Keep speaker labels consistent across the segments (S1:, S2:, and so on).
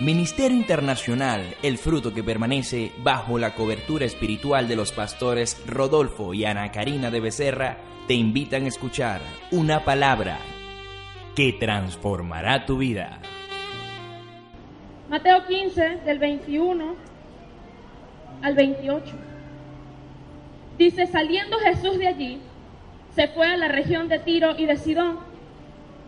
S1: Ministerio Internacional, el fruto que permanece bajo la cobertura espiritual de los pastores Rodolfo y Ana Karina de Becerra, te invitan a escuchar una palabra que transformará tu vida.
S2: Mateo 15, del 21 al 28. Dice, saliendo Jesús de allí, se fue a la región de Tiro y de Sidón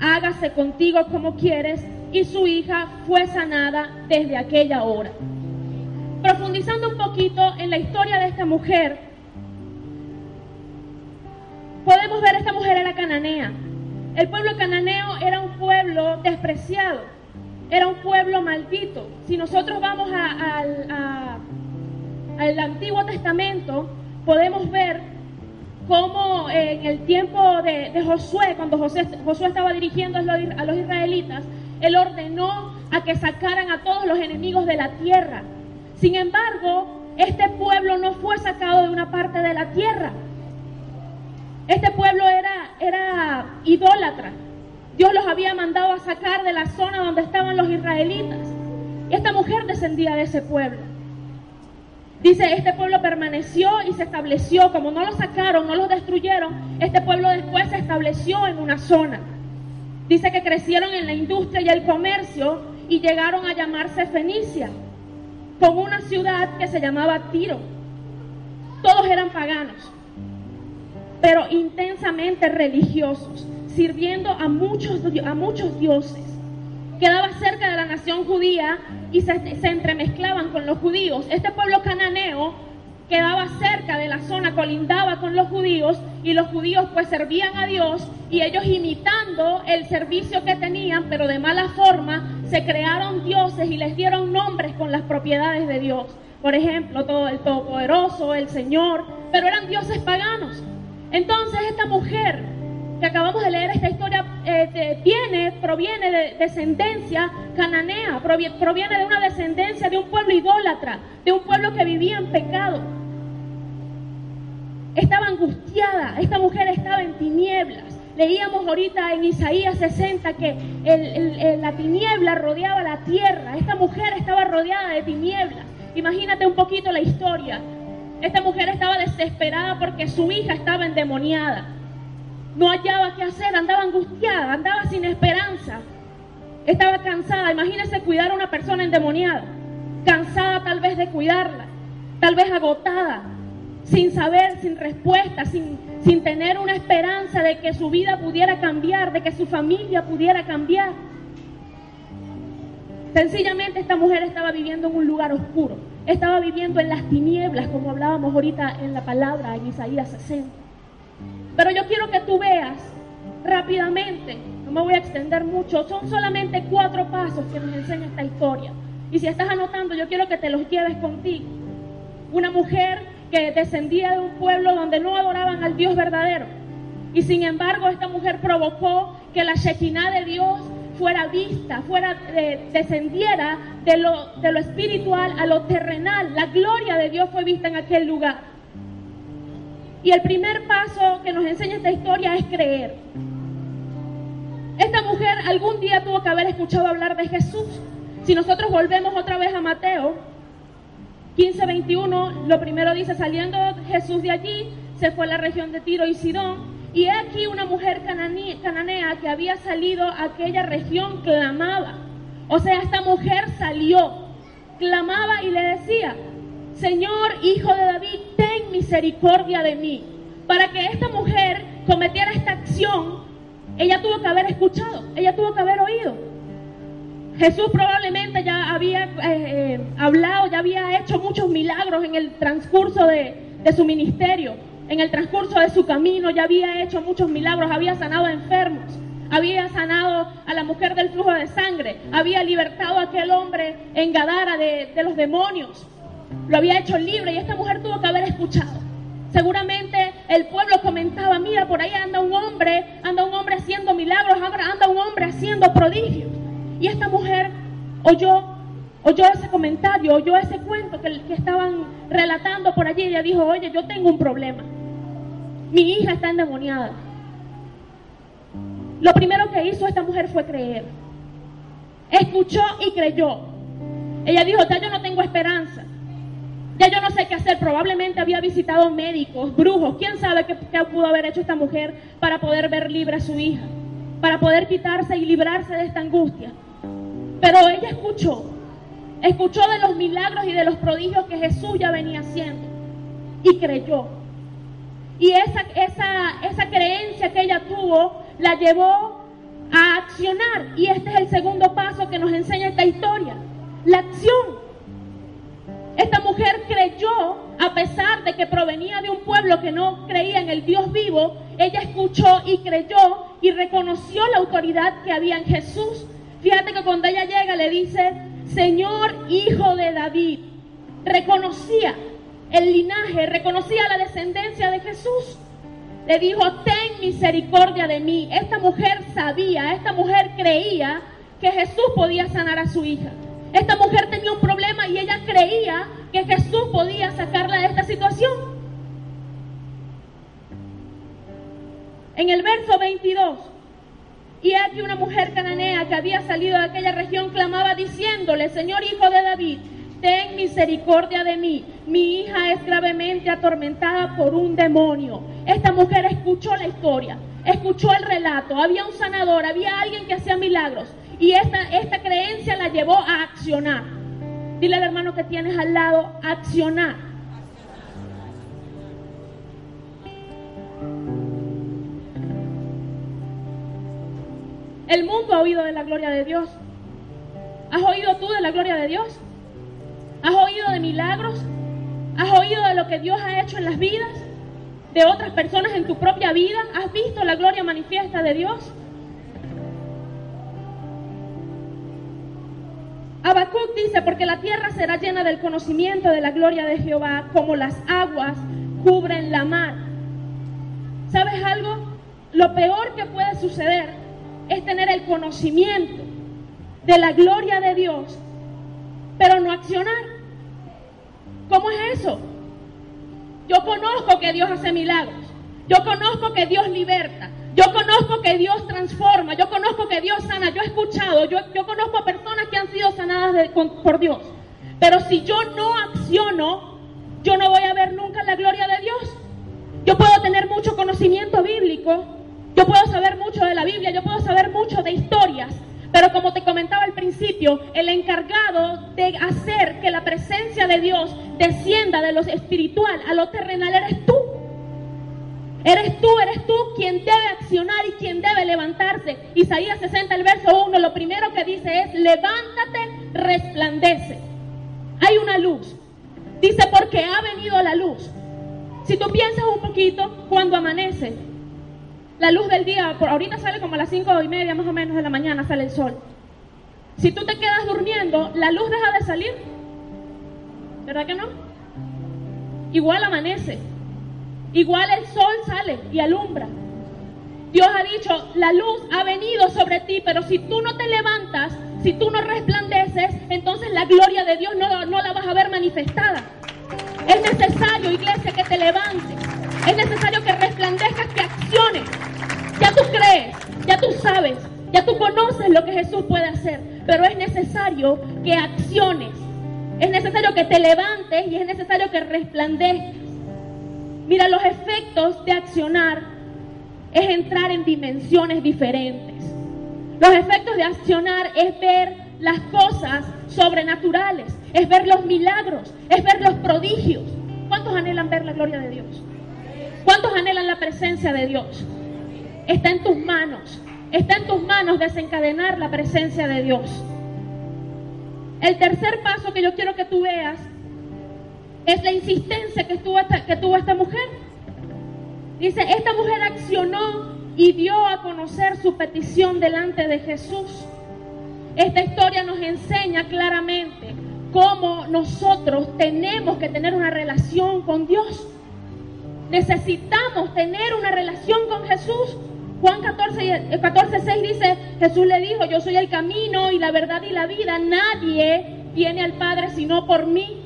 S2: hágase contigo como quieres, y su hija fue sanada desde aquella hora. Profundizando un poquito en la historia de esta mujer, podemos ver esta mujer era cananea. El pueblo cananeo era un pueblo despreciado, era un pueblo maldito. Si nosotros vamos al Antiguo Testamento, podemos ver como en el tiempo de, Josué, cuando Josué, estaba dirigiendo a los, israelitas, él ordenó a que sacaran a todos los enemigos de la tierra. Sin embargo, este pueblo no fue sacado de una parte de la tierra. Este pueblo era, era idólatra. Dios los había mandado a sacar de la zona donde estaban los israelitas. Y esta mujer descendía de ese pueblo. Dice, este pueblo permaneció y se estableció, como no lo sacaron, no lo destruyeron, este pueblo después se estableció en una zona. Dice que crecieron en la industria y el comercio y llegaron a llamarse Fenicia, con una ciudad que se llamaba Tiro. Todos eran paganos, pero intensamente religiosos, sirviendo a muchos, a muchos dioses quedaba cerca de la nación judía y se, entremezclaban con los judíos. Este pueblo cananeo quedaba cerca de la zona, colindaba con los judíos y los judíos pues servían a Dios y ellos imitando el servicio que tenían, pero de mala forma, se crearon dioses y les dieron nombres con las propiedades de Dios. Por ejemplo, todo el Todopoderoso, el Señor, pero eran dioses paganos. Entonces esta mujer que acabamos de leer esta historia eh, viene, proviene de descendencia cananea, proviene de una descendencia de un pueblo idólatra, de un pueblo que vivía en pecado. Estaba angustiada, esta mujer estaba en tinieblas. Leíamos ahorita en Isaías 60 que la tiniebla rodeaba la tierra. Esta mujer estaba rodeada de tinieblas. Imagínate un poquito la historia. Esta mujer estaba desesperada porque su hija estaba endemoniada no hallaba qué hacer, andaba angustiada, andaba sin esperanza, estaba cansada. Imagínese cuidar a una persona endemoniada, cansada tal vez de cuidarla, tal vez agotada, sin saber, sin respuesta, sin, sin tener una esperanza de que su vida pudiera cambiar, de que su familia pudiera cambiar. Sencillamente esta mujer estaba viviendo en un lugar oscuro, estaba viviendo en las tinieblas, como hablábamos ahorita en la palabra en Isaías 60. Pero yo quiero que tú veas rápidamente, no me voy a extender mucho, son solamente cuatro pasos que nos enseña esta historia. Y si estás anotando, yo quiero que te los lleves contigo. Una mujer que descendía de un pueblo donde no adoraban al Dios verdadero. Y sin embargo, esta mujer provocó que la Shekinah de Dios fuera vista, fuera eh, descendiera de lo, de lo espiritual a lo terrenal. La gloria de Dios fue vista en aquel lugar. Y el primer paso que nos enseña esta historia es creer. Esta mujer algún día tuvo que haber escuchado hablar de Jesús. Si nosotros volvemos otra vez a Mateo 15, 21, lo primero dice, saliendo Jesús de allí, se fue a la región de Tiro y Sidón, y aquí una mujer cananea que había salido a aquella región clamaba. O sea, esta mujer salió, clamaba y le decía, Señor, hijo de David, ten misericordia de mí. Para que esta mujer cometiera esta acción, ella tuvo que haber escuchado, ella tuvo que haber oído. Jesús probablemente ya había eh, eh, hablado, ya había hecho muchos milagros en el transcurso de, su ministerio, en el transcurso de su camino, ya había hecho muchos milagros, había sanado a enfermos, había sanado a la mujer del flujo de sangre, había libertado a aquel hombre en Gadara de los demonios, lo había hecho libre y esta mujer tuvo que haber escuchado. Seguramente el pueblo comentaba, mira, por ahí anda un hombre, anda un hombre haciendo milagros, anda un hombre haciendo prodigios. Y esta mujer oyó, oyó ese comentario, oyó ese cuento que, estaban relatando por allí. Y ella dijo, oye, yo tengo un problema. Mi hija está endemoniada. Lo primero que hizo esta mujer fue creer. Escuchó y creyó. Ella dijo, ya yo no tengo esperanza. Ya yo no sé qué hacer. Probablemente había visitado médicos, brujos. ¿Quién sabe qué, pudo haber hecho esta mujer para poder ver libre a su hija? Para poder quitarse y librarse de esta angustia. Pero ella escuchó. Escuchó de los milagros y de los prodigios que Jesús ya venía haciendo. Y creyó. Y esa, esa, esa creencia que ella tuvo la llevó a accionar. Y este es el segundo paso que nos enseña esta historia. La acción. Que provenía de un pueblo que no creía en el Dios vivo, ella escuchó y creyó y reconoció la autoridad que había en Jesús. Fíjate que cuando ella llega le dice, Señor Hijo de David, reconocía el linaje, reconocía la descendencia de Jesús. Le dijo, ten misericordia de mí. Esta mujer sabía, esta mujer creía que Jesús podía sanar a su hija. Esta mujer tenía un problema y ella creía que Jesús podía sacarla de esta situación. En el verso 22, y aquí una mujer cananea que había salido de aquella región clamaba diciéndole, Señor hijo de David, ten misericordia de mí. Mi hija es gravemente atormentada por un demonio. Esta mujer escuchó la historia, escuchó el relato. Había un sanador, había alguien que hacía milagros. Y esta, esta creencia la llevó a accionar. Dile al hermano que tienes al lado, accionar. El mundo ha oído de la gloria de Dios. ¿Has oído tú de la gloria de Dios? ¿Has oído de milagros? ¿Has oído de lo que Dios ha hecho en las vidas de otras personas en tu propia vida? ¿Has visto la gloria manifiesta de Dios? Habacuc dice, porque la tierra será llena del conocimiento de la gloria de Jehová, como las aguas cubren la mar. ¿Sabes algo? Lo peor que puede suceder es tener el conocimiento de la gloria de Dios, pero no accionar. ¿Cómo es eso? Yo conozco que Dios hace milagros. Yo conozco que Dios liberta. Yo conozco que Dios transforma, yo conozco que Dios sana, yo he escuchado, yo, yo conozco a personas que han sido sanadas por Dios. Pero si yo no acciono, yo no voy a ver nunca la gloria de Dios. Yo puedo tener mucho conocimiento bíblico, yo puedo saber mucho de la Biblia, yo puedo saber mucho de historias, pero como te comentaba al principio, el encargado de hacer que la presencia de Dios descienda de lo espiritual a lo terrenal eres tú. Eres tú, eres tú quien debe accionar y quien debe levantarse. Isaías 60, el verso 1, lo primero que dice es, levántate, resplandece. Hay una luz. Dice, porque ha venido la luz. Si tú piensas un poquito, cuando amanece, la luz del día, por ahorita sale como a las cinco y media más o menos de la mañana, sale el sol. Si tú te quedas durmiendo, la luz deja de salir. ¿Verdad que no? Igual amanece. Igual el sol sale y alumbra. Dios ha dicho, la luz ha venido sobre ti, pero si tú no te levantas, si tú no resplandeces, entonces la gloria de Dios no, la vas a ver manifestada. Es necesario, iglesia, que te levantes. Es necesario que resplandezcas, que acciones. Ya tú crees, ya tú sabes, ya tú conoces lo que Jesús puede hacer, pero es necesario que acciones. Es necesario que te levantes y es necesario que resplandezcas. Mira, los efectos de accionar es entrar en dimensiones diferentes. Los efectos de accionar es ver las cosas sobrenaturales, es ver los milagros, es ver los prodigios. ¿Cuántos anhelan ver la gloria de Dios? ¿Cuántos anhelan la presencia de Dios? Está en tus manos. Está en tus manos desencadenar la presencia de Dios. El tercer paso que yo quiero que tú veas es la insistencia que tuvo esta, mujer. Dice, esta mujer accionó y dio a conocer su petición delante de Jesús. Esta historia nos enseña claramente cómo nosotros tenemos que tener una relación con Dios. Necesitamos tener una relación con Jesús. Juan 14, 14, 6 dice, Jesús le dijo, yo soy el camino y la verdad y la vida. Nadie viene al Padre sino por mí.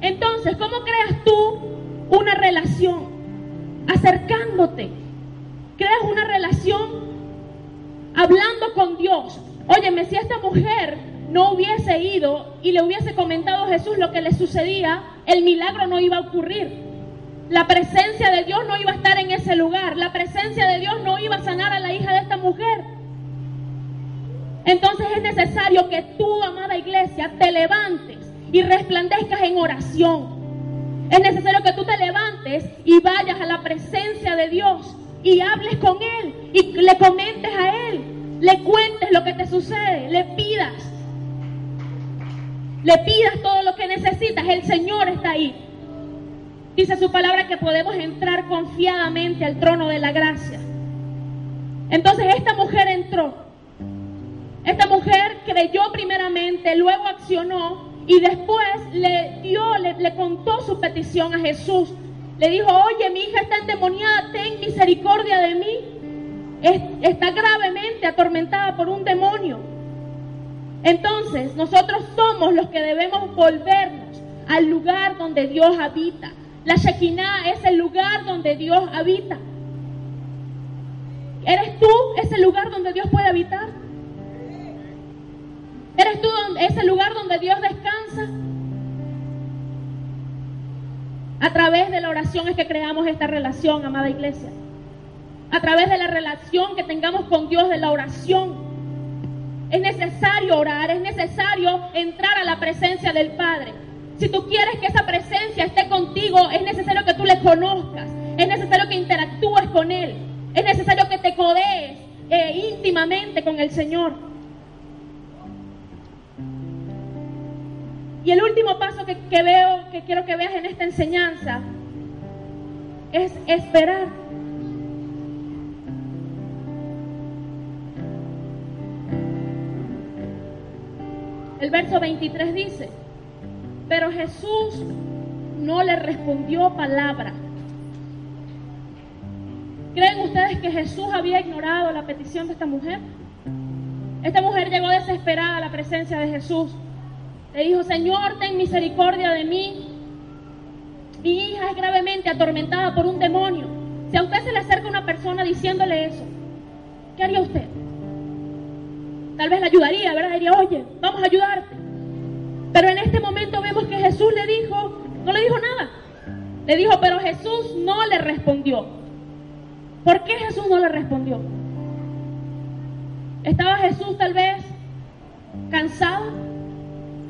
S2: Entonces, ¿cómo creas tú una relación? Acercándote. Creas una relación hablando con Dios. Óyeme, si esta mujer no hubiese ido y le hubiese comentado a Jesús lo que le sucedía, el milagro no iba a ocurrir. La presencia de Dios no iba a estar en ese lugar. La presencia de Dios no iba a sanar a la hija de esta mujer. Entonces es necesario que tú, amada iglesia, te levantes y resplandezcas en oración. Es necesario que tú te levantes y vayas a la presencia de Dios y hables con Él y le comentes a Él, le cuentes lo que te sucede, le pidas, le pidas todo lo que necesitas. El Señor está ahí. Dice su palabra que podemos entrar confiadamente al trono de la gracia. Entonces esta mujer entró. Esta mujer creyó primeramente, luego accionó y después le dio, le, contó su petición a Jesús. Le dijo, oye, mi hija está endemoniada, ten misericordia de mí. está gravemente atormentada por un demonio. Entonces, nosotros somos los que debemos volvernos al lugar donde Dios habita. La Shekinah es el lugar donde Dios habita. ¿Eres tú ese lugar donde Dios puede habitar? ¿Eres tú ese lugar donde Dios descansa? A través de la oración es que creamos esta relación, amada iglesia. A través de la relación que tengamos con Dios, de la oración. Es necesario orar, es necesario entrar a la presencia del Padre. Si tú quieres que esa presencia esté contigo, es necesario que tú le conozcas, es necesario que interactúes con Él, es necesario que te codees eh, íntimamente con el Señor. Y el último paso que, veo, que quiero que veas en esta enseñanza, es esperar. El verso 23 dice, pero Jesús no le respondió palabra. ¿Creen ustedes que Jesús había ignorado la petición de esta mujer? Esta mujer llegó desesperada a la presencia de Jesús. Le dijo, Señor, ten misericordia de mí. Mi hija es gravemente atormentada por un demonio. Si a usted se le acerca una persona diciéndole eso, ¿qué haría usted? Tal vez le ayudaría, ¿verdad? Diría, oye, vamos a ayudarte. Pero en este momento vemos que Jesús le dijo, no le dijo nada. Le dijo, pero Jesús no le respondió. ¿Por qué Jesús no le respondió? ¿Estaba Jesús tal vez cansado?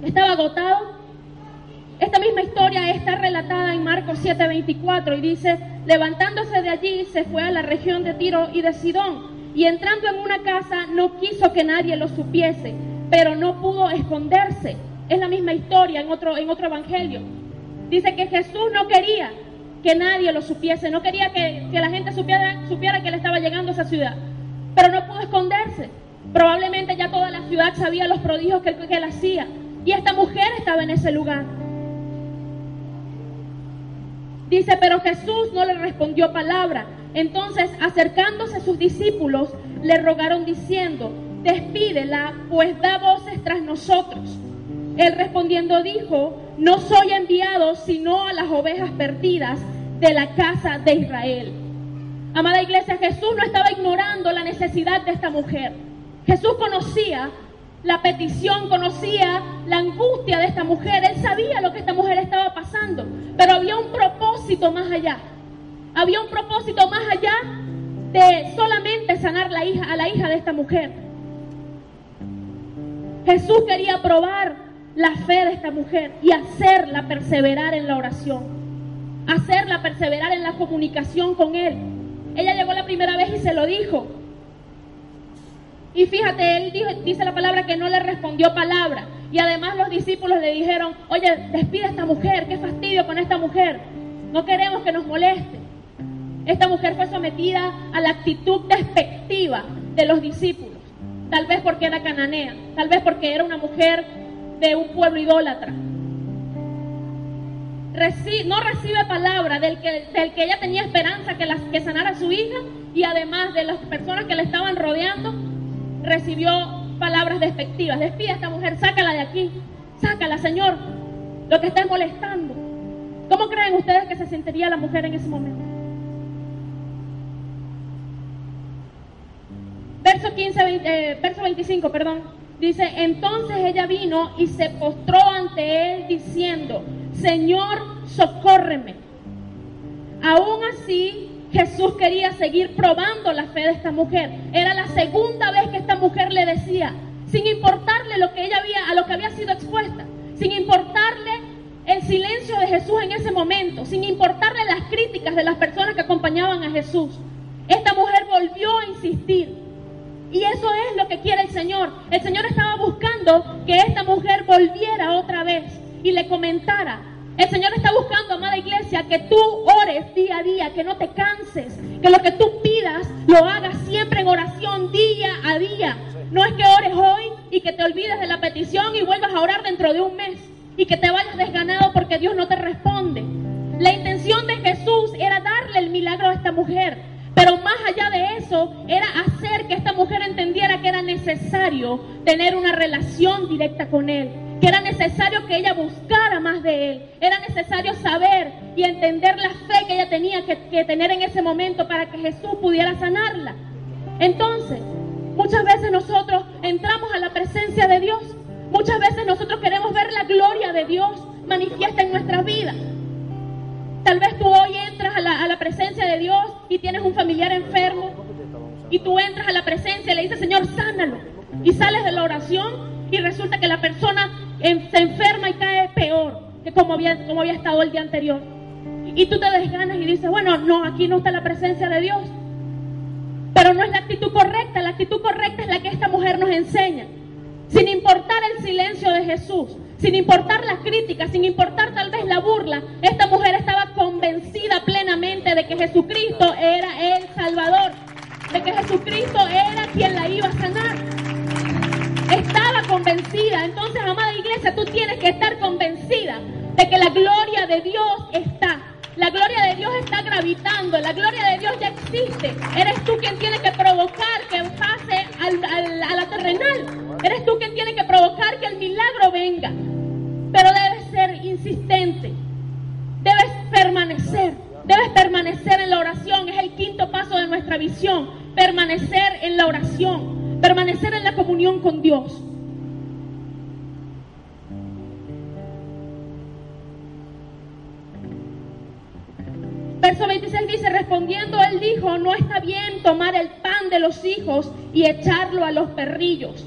S2: Estaba agotado. Esta misma historia está relatada en Marcos 7:24 y dice, levantándose de allí se fue a la región de Tiro y de Sidón y entrando en una casa no quiso que nadie lo supiese, pero no pudo esconderse. Es la misma historia en otro, en otro evangelio. Dice que Jesús no quería que nadie lo supiese, no quería que, la gente supiera, supiera que él estaba llegando a esa ciudad, pero no pudo esconderse. Probablemente ya toda la ciudad sabía los prodigios que, que él hacía. Y esta mujer estaba en ese lugar. Dice, pero Jesús no le respondió palabra. Entonces, acercándose a sus discípulos, le rogaron diciendo, despídela, pues da voces tras nosotros. Él respondiendo dijo, no soy enviado sino a las ovejas perdidas de la casa de Israel. Amada iglesia, Jesús no estaba ignorando la necesidad de esta mujer. Jesús conocía la petición, conocía la angustia de esta mujer, él sabía lo que esta mujer estaba pasando, pero había un propósito más allá. Había un propósito más allá de solamente sanar la hija, a la hija de esta mujer. Jesús quería probar la fe de esta mujer y hacerla perseverar en la oración. hacerla perseverar en la comunicación con Él. Ella llegó la primera vez y se lo dijo. Y fíjate, él dice la palabra que no le respondió palabra. Y además los discípulos le dijeron, oye, despide a esta mujer, qué fastidio con esta mujer. No queremos que nos moleste. Esta mujer fue sometida a la actitud despectiva de los discípulos. Tal vez porque era cananea, tal vez porque era una mujer de un pueblo idólatra. no recibe palabra del que, que ella tenía esperanza que, que sanara a su hija y además de las personas que le estaban rodeando, recibió palabras despectivas. Despide a esta mujer, sácala de aquí, sácala, Señor, lo que está molestando. ¿Cómo creen ustedes que se sentiría la mujer en ese momento? Verso 15, eh, verso 25, perdón. Dice, entonces ella vino y se postró ante él diciendo, Señor, socórreme. Aún así, Jesús quería seguir probando la fe de esta mujer. Era la segunda vez que esta mujer le decía, sin importarle lo que ella había, a lo que había sido expuesta, sin importarle el silencio de Jesús en ese momento, sin importarle las críticas de las personas que acompañaban a Jesús. Esta mujer volvió a insistir. Y eso es lo que quiere el Señor. El Señor estaba buscando que esta mujer volviera otra vez y le comentara. El Señor está buscando, amada iglesia, que tú ores día a día, que no te canses, que lo que tú pidas lo hagas siempre en oración día a día. No es que ores hoy y que te olvides de la petición y vuelvas a orar dentro de un mes y que te vayas desganado porque Dios no te responde. La intención de Jesús era darle el milagro a esta mujer, pero más allá de eso, era hacer que esta mujer entendiera que era necesario tener una relación directa con Él, que era necesario que ella buscara más de Él, era necesario saber y entender la fe que ella tenía que, tener en ese momento para que Jesús pudiera sanarla. Entonces, muchas veces nosotros entramos a la presencia de Dios, muchas veces nosotros queremos ver la gloria de Dios manifiesta en nuestras vidas. Tal vez tú hoy entras a la, presencia de Dios y tienes un familiar enfermo y tú entras a la presencia y le dices, Señor, sánalo. Y sales de la oración y resulta que la persona se enferma y cae peor que como había, como había estado el día anterior. Y tú te desganas y dices, bueno, no, aquí no está la presencia de Dios. Pero no es la actitud correcta, la actitud correcta es la que esta mujer nos enseña. Sin importar el silencio de Jesús, sin importar las críticas, sin importar tal vez la burla, esta mujer estaba convencida plenamente de que Jesucristo era el Salvador, de que Jesucristo era quien la iba a sanar. Convencida. Entonces, amada iglesia, tú tienes que estar convencida de que la gloria de Dios está. La gloria de Dios está gravitando, la gloria de Dios ya existe. Eres tú quien tiene que provocar que pase a la terrenal. Eres tú quien tiene que provocar que el milagro venga. Pero debes ser insistente. Debes permanecer. Debes permanecer en la oración. Es el quinto paso de nuestra visión. Permanecer en la oración. Permanecer en la comunión con Dios. Verso 26 dice, respondiendo él dijo, no está bien tomar el pan de los hijos y echarlo a los perrillos.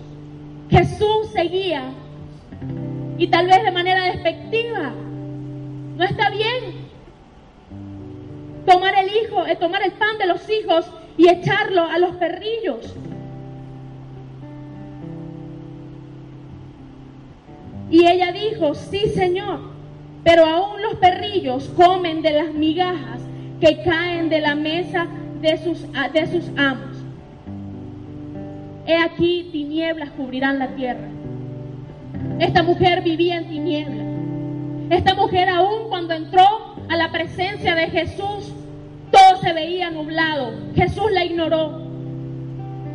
S2: Jesús seguía y tal vez de manera despectiva. No está bien tomar el hijo, eh, tomar el pan de los hijos y echarlo a los perrillos. Y ella dijo, sí Señor, pero aún los perrillos comen de las migajas que caen de la mesa de sus, de sus amos. He aquí tinieblas cubrirán la tierra. Esta mujer vivía en tinieblas. Esta mujer aún cuando entró a la presencia de Jesús, todo se veía nublado. Jesús la ignoró.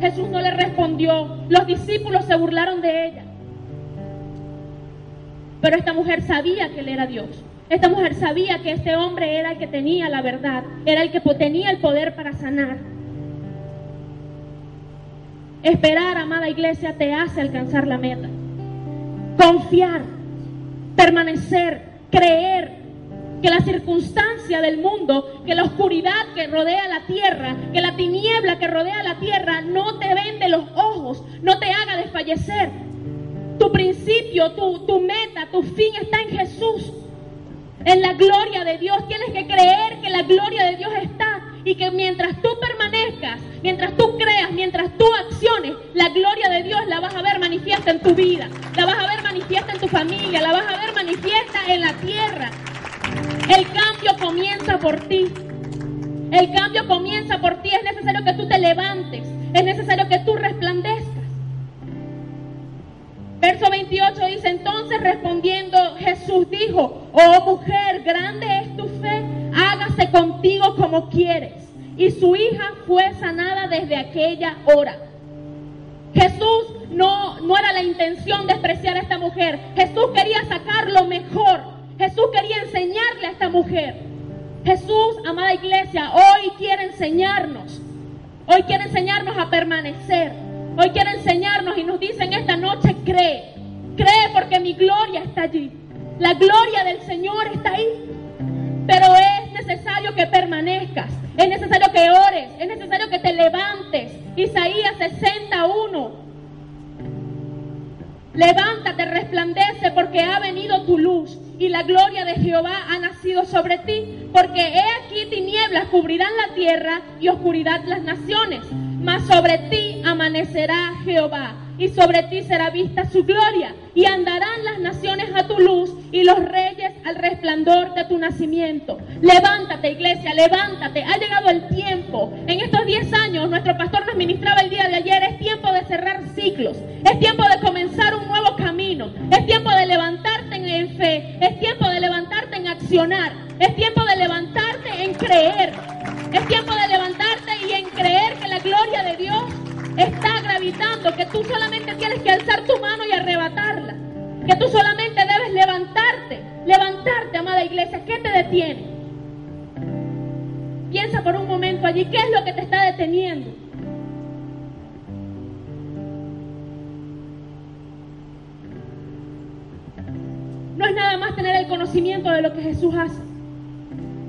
S2: Jesús no le respondió. Los discípulos se burlaron de ella. Pero esta mujer sabía que él era Dios. Esta mujer sabía que este hombre era el que tenía la verdad, era el que tenía el poder para sanar. Esperar, amada iglesia, te hace alcanzar la meta. Confiar, permanecer, creer que la circunstancia del mundo, que la oscuridad que rodea la tierra, que la tiniebla que rodea la tierra no te vende los ojos, no te haga desfallecer. Tu principio, tu, tu meta, tu fin está en Jesús. En la gloria de Dios. Tienes que creer que la gloria de Dios está y que mientras tú permanezcas, mientras tú creas, mientras tú acciones, la gloria de Dios la vas a ver manifiesta en tu vida, la vas a ver manifiesta en tu familia, la vas a ver manifiesta en la tierra. El cambio comienza por ti. El cambio comienza por ti. Es necesario que tú te levantes. Es necesario que tú resplandezcas. Verso 28 dice, entonces respondiendo Jesús dijo, oh mujer, grande es tu fe, hágase contigo como quieres. Y su hija fue sanada desde aquella hora. Jesús no, no era la intención despreciar a esta mujer. Jesús quería sacar lo mejor. Jesús quería enseñarle a esta mujer. Jesús, amada iglesia, hoy quiere enseñarnos. Hoy quiere enseñarnos a permanecer. Hoy quiere enseñarnos y nos dice en esta noche, cree, cree porque mi gloria está allí. La gloria del Señor está ahí. Pero es necesario que permanezcas, es necesario que ores, es necesario que te levantes. Isaías 61. Levántate, resplandece, porque ha venido tu luz y la gloria de Jehová ha nacido sobre ti. Porque he aquí tinieblas cubrirán la tierra y oscuridad las naciones mas sobre ti amanecerá Jehová y sobre ti será vista su gloria, y andarán las naciones a tu luz y los reyes al resplandor de tu nacimiento. Levántate, iglesia, levántate. Ha llegado el tiempo. En estos 10 años, nuestro pastor nos ministraba el día de ayer, es tiempo de cerrar ciclos, es tiempo de comenzar un nuevo camino, es tiempo de levantarte en fe, es tiempo de levantarte en accionar, es tiempo de levantarte en creer, es tiempo de levantarte que tú solamente tienes que alzar tu mano y arrebatarla, que tú solamente debes levantarte, levantarte, amada iglesia, ¿qué te detiene? Piensa por un momento allí, ¿qué es lo que te está deteniendo? No es nada más tener el conocimiento de lo que Jesús hace.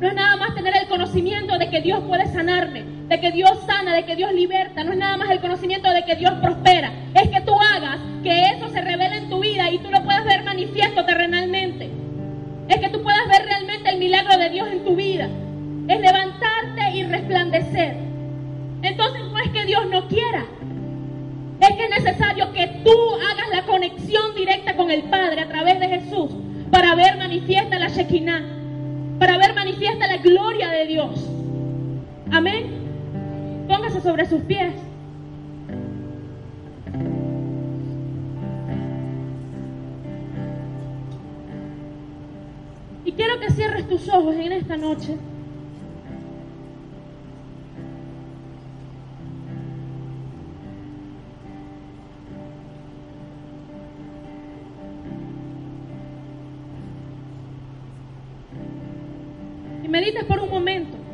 S2: No es nada más tener el conocimiento de que Dios puede sanarme, de que Dios sana, de que Dios liberta. No es nada más el conocimiento de que Dios prospera. Es que tú hagas que eso se revele en tu vida y tú lo puedas ver manifiesto terrenalmente. Es que tú puedas ver realmente el milagro de Dios en tu vida. Es levantarte y resplandecer. Entonces no es que Dios no quiera. Es que es necesario que tú hagas la conexión directa con el Padre a través de Jesús para ver manifiesta la Shekinah para ver manifiesta la gloria de Dios. Amén. Sobre sus pies. Y quiero que cierres tus ojos en esta noche. medites por un momento.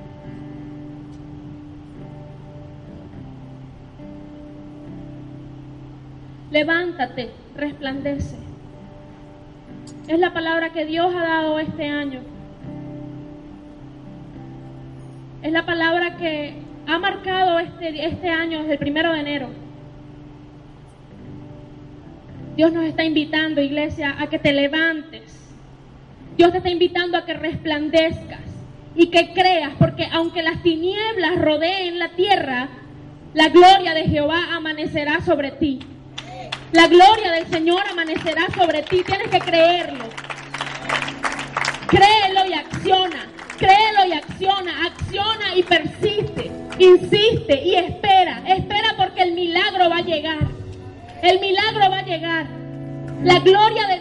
S2: Levántate, resplandece. Es la palabra que Dios ha dado este año. Es la palabra que ha marcado este, este año desde el primero de enero. Dios nos está invitando, iglesia, a que te levantes. Dios te está invitando a que resplandezcas y que creas, porque aunque las tinieblas rodeen la tierra, la gloria de Jehová amanecerá sobre ti. La gloria del Señor amanecerá sobre ti. Tienes que creerlo. Créelo y acciona. Créelo y acciona. Acciona y persiste. Insiste y espera. Espera porque el milagro va a llegar. El milagro va a llegar. La gloria de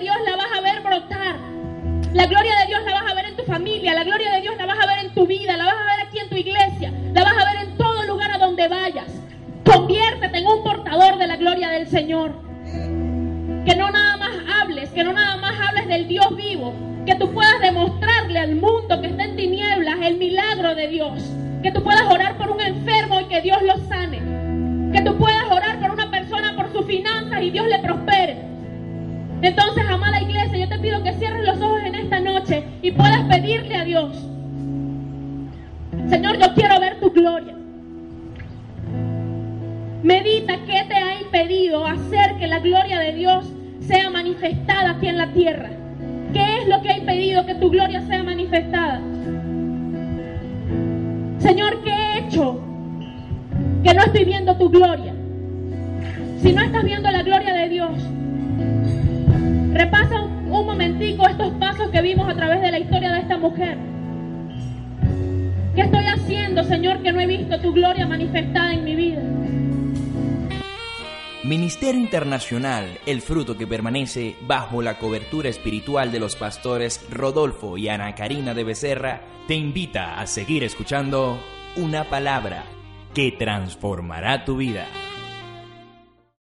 S2: Medita qué te ha impedido hacer que la gloria de Dios sea manifestada aquí en la tierra. ¿Qué es lo que ha impedido que tu gloria sea manifestada? Señor, ¿qué he hecho? Que no estoy viendo tu gloria. Si no estás viendo la gloria de Dios, repasa un, un momentico estos pasos que vimos a través de la historia de esta mujer. ¿Qué estoy haciendo, Señor, que no he visto tu gloria manifestada en mi vida?
S1: Ministerio Internacional, el fruto que permanece bajo la cobertura espiritual de los pastores Rodolfo y Ana Karina de Becerra, te invita a seguir escuchando una palabra que transformará tu vida.